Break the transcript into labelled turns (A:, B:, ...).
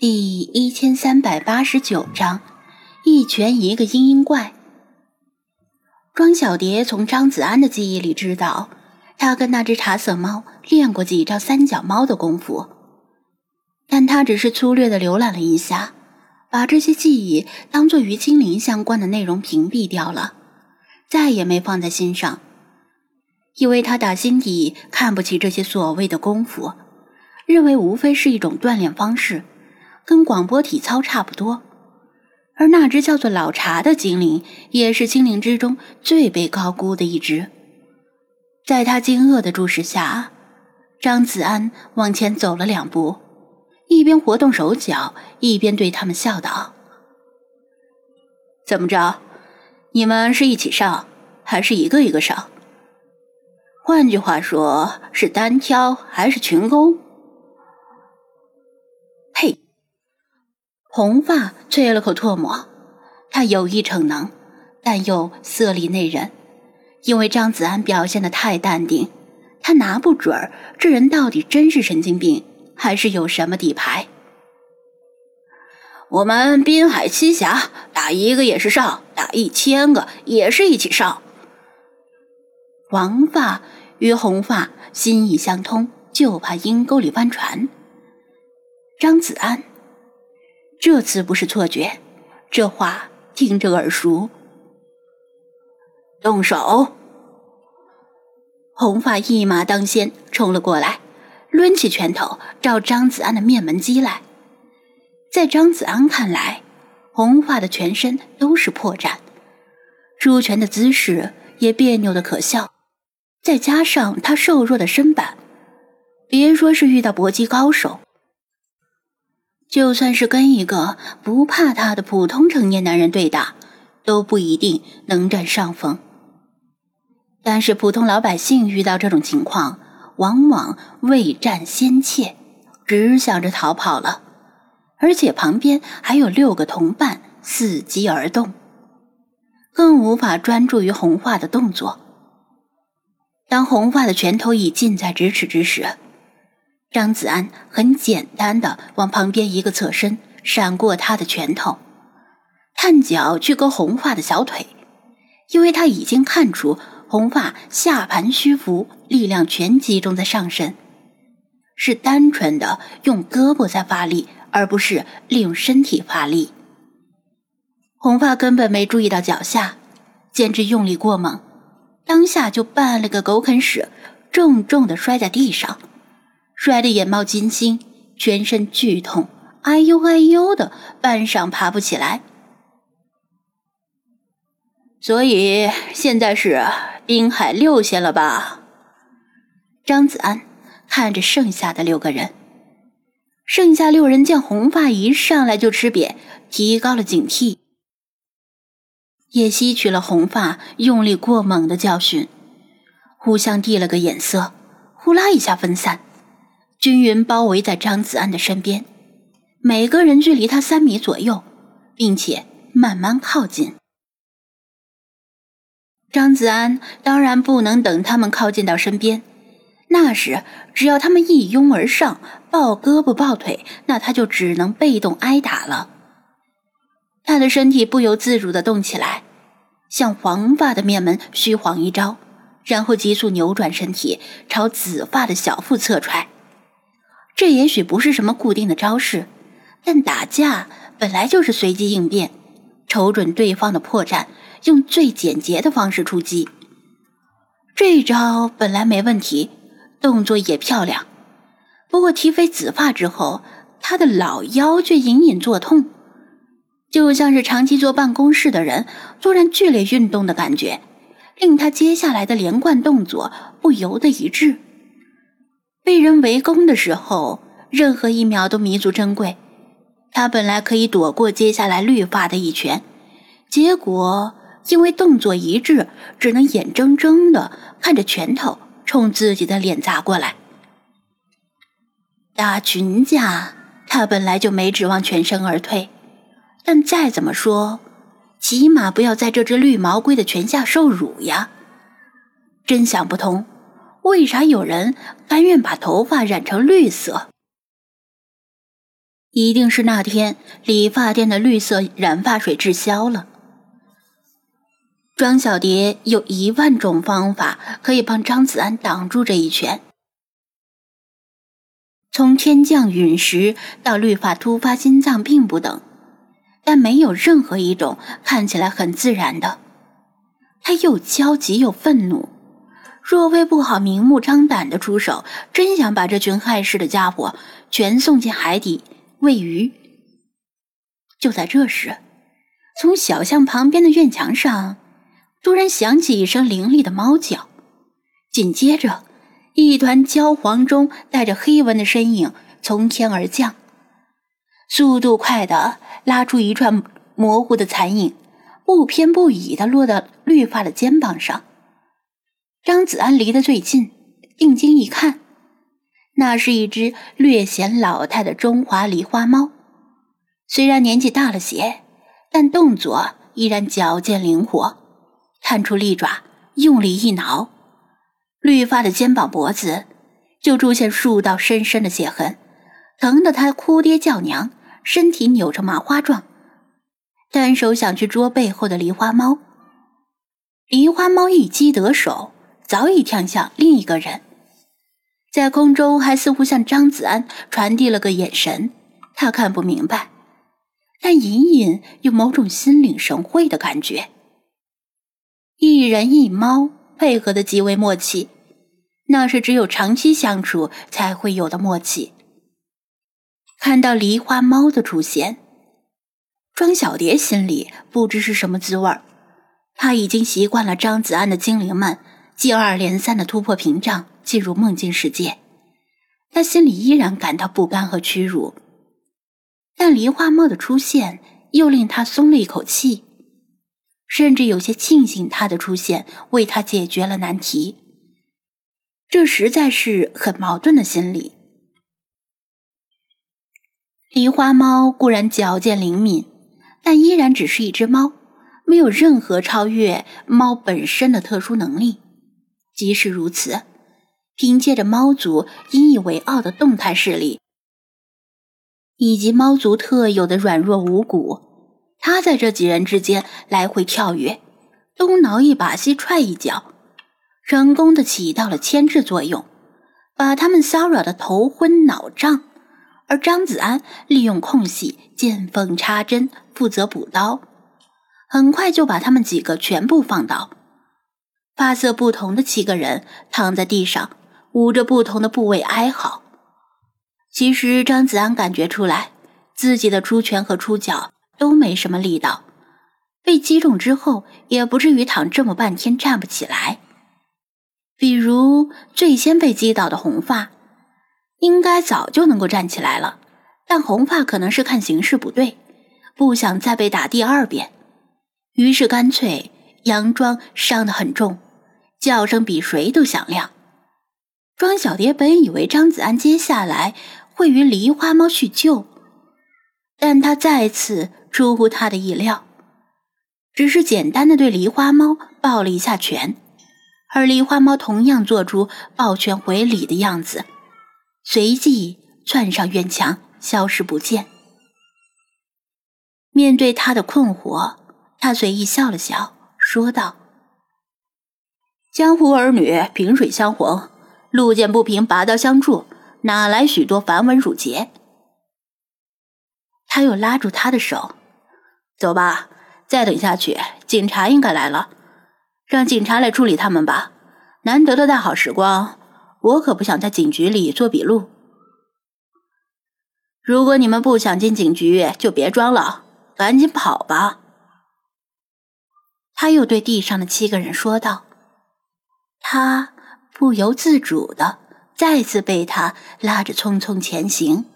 A: 第一千三百八十九章，一拳一个嘤嘤怪。庄小蝶从张子安的记忆里知道，他跟那只茶色猫练过几招三脚猫的功夫，但他只是粗略的浏览了一下，把这些记忆当做与精灵相关的内容屏蔽掉了，再也没放在心上，因为他打心底看不起这些所谓的功夫，认为无非是一种锻炼方式。跟广播体操差不多，而那只叫做老茶的精灵，也是精灵之中最被高估的一只。在他惊愕的注视下，张子安往前走了两步，一边活动手脚，一边对他们笑道：“
B: 怎么着？你们是一起上，还是一个一个上？换句话说，是单挑还是群攻？”
A: 红发啐了口唾沫，他有意逞能，但又色厉内荏。因为张子安表现的太淡定，他拿不准这人到底真是神经病，还是有什么底牌。
B: 我们滨海七侠打一个也是上，打一千个也是一起上。
A: 黄发与红发心意相通，就怕阴沟里翻船。张子安。这次不是错觉，这话听着耳熟。
B: 动手！
A: 红发一马当先冲了过来，抡起拳头照张子安的面门击来。在张子安看来，红发的全身都是破绽，出拳的姿势也别扭的可笑，再加上他瘦弱的身板，别说是遇到搏击高手。就算是跟一个不怕他的普通成年男人对打，都不一定能占上风。但是普通老百姓遇到这种情况，往往未战先怯，只想着逃跑了，而且旁边还有六个同伴伺机而动，更无法专注于红发的动作。当红发的拳头已近在咫尺之时。张子安很简单的往旁边一个侧身，闪过他的拳头，探脚去勾红发的小腿，因为他已经看出红发下盘虚浮，力量全集中在上身，是单纯的用胳膊在发力，而不是利用身体发力。红发根本没注意到脚下，简直用力过猛，当下就绊了个狗啃屎，重重的摔在地上。摔得眼冒金星，全身剧痛，哎呦哎呦的，半晌爬不起来。
B: 所以现在是滨海六仙了吧？
A: 张子安看着剩下的六个人，剩下六人见红发一上来就吃瘪，提高了警惕，也吸取了红发用力过猛的教训，互相递了个眼色，呼啦一下分散。均匀包围在张子安的身边，每个人距离他三米左右，并且慢慢靠近。张子安当然不能等他们靠近到身边，那时只要他们一拥而上，抱胳膊抱腿，那他就只能被动挨打了。他的身体不由自主的动起来，向黄发的面门虚晃一招，然后急速扭转身体，朝紫发的小腹侧踹。这也许不是什么固定的招式，但打架本来就是随机应变，瞅准对方的破绽，用最简洁的方式出击。这一招本来没问题，动作也漂亮。不过提飞紫发之后，他的老腰却隐隐作痛，就像是长期坐办公室的人突然剧烈运动的感觉，令他接下来的连贯动作不由得一滞。被人围攻的时候，任何一秒都弥足珍贵。他本来可以躲过接下来绿发的一拳，结果因为动作一致，只能眼睁睁的看着拳头冲自己的脸砸过来。打群架，他本来就没指望全身而退，但再怎么说，起码不要在这只绿毛龟的拳下受辱呀！真想不通。为啥有人甘愿把头发染成绿色？一定是那天理发店的绿色染发水滞销了。庄小蝶有一万种方法可以帮张子安挡住这一拳。从天降陨石到绿发突发心脏病不等，但没有任何一种看起来很自然的。他又焦急又愤怒，若非不好明目张胆的出手，真想把这群害事的家伙全送进海底喂鱼。就在这时，从小巷旁边的院墙上突然响起一声凌厉的猫叫，紧接着。一团焦黄中带着黑纹的身影从天而降，速度快的拉出一串模糊的残影，不偏不倚的落到绿发的肩膀上。张子安离得最近，定睛一看，那是一只略显老态的中华狸花猫，虽然年纪大了些，但动作依然矫健灵活，探出利爪，用力一挠。绿发的肩膀、脖子就出现数道深深的血痕，疼得他哭爹叫娘，身体扭成麻花状，单手想去捉背后的梨花猫。梨花猫一击得手，早已跳向另一个人，在空中还似乎向张子安传递了个眼神，他看不明白，但隐隐有某种心领神会的感觉。一人一猫配合的极为默契。那是只有长期相处才会有的默契。看到梨花猫的出现，庄小蝶心里不知是什么滋味儿。她已经习惯了张子安的精灵们接二连三的突破屏障，进入梦境世界，他心里依然感到不甘和屈辱。但梨花猫的出现又令他松了一口气，甚至有些庆幸它的出现为他解决了难题。这实在是很矛盾的心理。梨花猫固然矫健灵敏，但依然只是一只猫，没有任何超越猫本身的特殊能力。即使如此，凭借着猫族引以为傲的动态视力，以及猫族特有的软弱无骨，他在这几人之间来回跳跃，东挠一把，西踹一脚。成功的起到了牵制作用，把他们骚扰的头昏脑胀，而张子安利用空隙见缝插针，负责补刀，很快就把他们几个全部放倒。发色不同的七个人躺在地上，捂着不同的部位哀嚎。其实张子安感觉出来，自己的出拳和出脚都没什么力道，被击中之后也不至于躺这么半天站不起来。比如最先被击倒的红发，应该早就能够站起来了，但红发可能是看形势不对，不想再被打第二遍，于是干脆佯装伤得很重，叫声比谁都响亮。庄小蝶本以为张子安接下来会与梨花猫叙旧，但他再次出乎他的意料，只是简单的对梨花猫抱了一下拳。而梨花猫同样做出抱拳回礼的样子，随即窜上院墙，消失不见。面对他的困惑，他随意笑了笑，说道：“江湖儿女，萍水相逢，路见不平，拔刀相助，哪来许多繁文缛节？”他又拉住他的手：“走吧，再等下去，警察应该来了。”让警察来处理他们吧，难得的大好时光，我可不想在警局里做笔录。如果你们不想进警局，就别装了，赶紧跑吧。他又对地上的七个人说道。他不由自主的再次被他拉着匆匆前行。